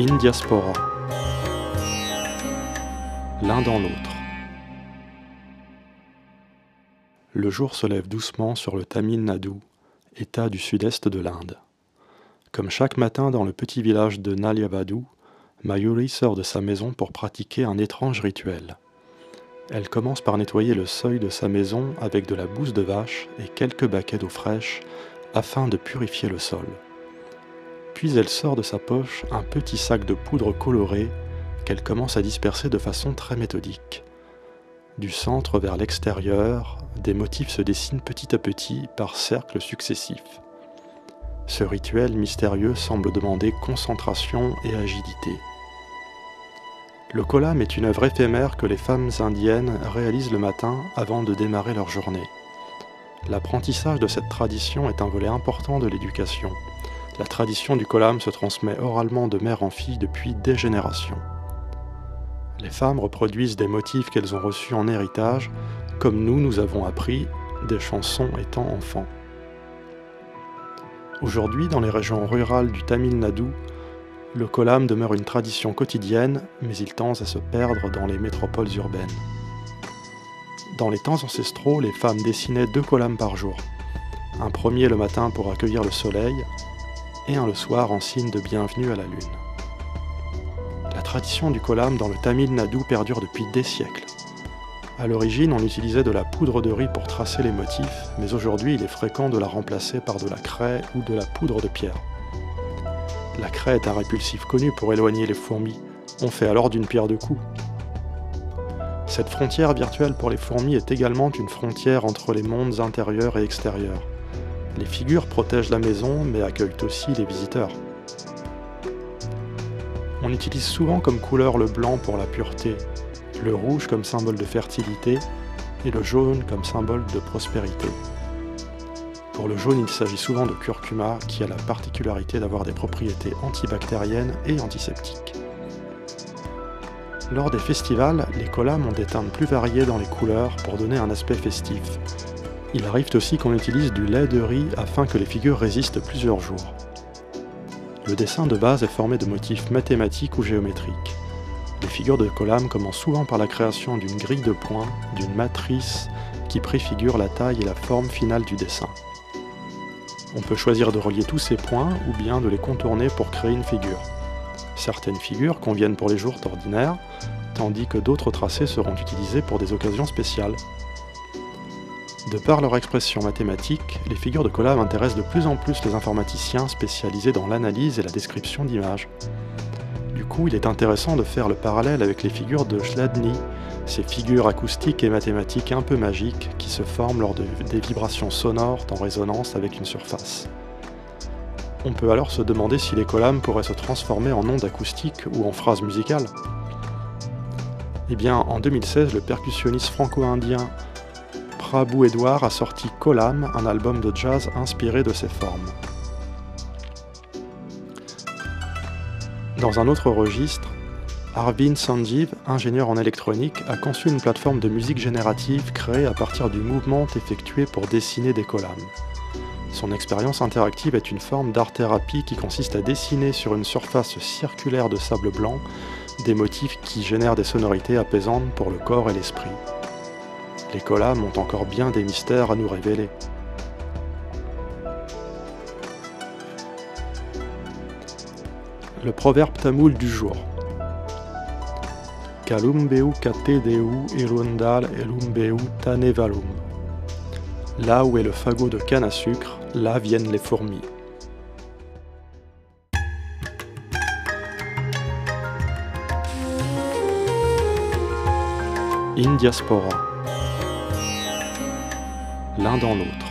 In diaspora. L'un dans l'autre. Le jour se lève doucement sur le Tamil Nadu, état du sud-est de l'Inde. Comme chaque matin dans le petit village de Nalyavadu, Mayuri sort de sa maison pour pratiquer un étrange rituel. Elle commence par nettoyer le seuil de sa maison avec de la bouse de vache et quelques baquets d'eau fraîche afin de purifier le sol. Puis elle sort de sa poche un petit sac de poudre colorée qu'elle commence à disperser de façon très méthodique. Du centre vers l'extérieur, des motifs se dessinent petit à petit par cercles successifs. Ce rituel mystérieux semble demander concentration et agilité. Le kolam est une œuvre éphémère que les femmes indiennes réalisent le matin avant de démarrer leur journée. L'apprentissage de cette tradition est un volet important de l'éducation. La tradition du kolam se transmet oralement de mère en fille depuis des générations. Les femmes reproduisent des motifs qu'elles ont reçus en héritage, comme nous nous avons appris des chansons étant enfants. Aujourd'hui, dans les régions rurales du Tamil Nadu, le kolam demeure une tradition quotidienne, mais il tend à se perdre dans les métropoles urbaines. Dans les temps ancestraux, les femmes dessinaient deux kolams par jour. Un premier le matin pour accueillir le soleil, et un le soir en signe de bienvenue à la lune. La tradition du kolam dans le Tamil Nadu perdure depuis des siècles. À l'origine, on utilisait de la poudre de riz pour tracer les motifs, mais aujourd'hui, il est fréquent de la remplacer par de la craie ou de la poudre de pierre. La craie est un répulsif connu pour éloigner les fourmis. On fait alors d'une pierre deux coups. Cette frontière virtuelle pour les fourmis est également une frontière entre les mondes intérieurs et extérieurs. Les figures protègent la maison mais accueillent aussi les visiteurs. On utilise souvent comme couleur le blanc pour la pureté, le rouge comme symbole de fertilité et le jaune comme symbole de prospérité. Pour le jaune, il s'agit souvent de curcuma qui a la particularité d'avoir des propriétés antibactériennes et antiseptiques. Lors des festivals, les collams ont des teintes plus variées dans les couleurs pour donner un aspect festif. Il arrive aussi qu'on utilise du lait de riz afin que les figures résistent plusieurs jours. Le dessin de base est formé de motifs mathématiques ou géométriques. Les figures de Colam commencent souvent par la création d'une grille de points, d'une matrice qui préfigure la taille et la forme finale du dessin. On peut choisir de relier tous ces points ou bien de les contourner pour créer une figure. Certaines figures conviennent pour les jours ordinaires, tandis que d'autres tracés seront utilisés pour des occasions spéciales. De par leur expression mathématique, les figures de collab intéressent de plus en plus les informaticiens spécialisés dans l'analyse et la description d'images. Du coup, il est intéressant de faire le parallèle avec les figures de Chladni, ces figures acoustiques et mathématiques un peu magiques qui se forment lors de, des vibrations sonores en résonance avec une surface. On peut alors se demander si les collams pourraient se transformer en ondes acoustiques ou en phrases musicales. Eh bien, en 2016, le percussionniste franco-indien Prabhu Edouard a sorti Kolam, un album de jazz inspiré de ces formes. Dans un autre registre, Arvind Sanjeev, ingénieur en électronique, a conçu une plateforme de musique générative créée à partir du mouvement effectué pour dessiner des collams. Son expérience interactive est une forme d'art-thérapie qui consiste à dessiner sur une surface circulaire de sable blanc des motifs qui génèrent des sonorités apaisantes pour le corps et l'esprit les collams ont encore bien des mystères à nous révéler. Le proverbe tamoul du jour. Kalumbeu katedeu irundal elumbeu tanevalum. Là où est le fagot de canne à sucre, là viennent les fourmis. In diaspora l'un dans l'autre.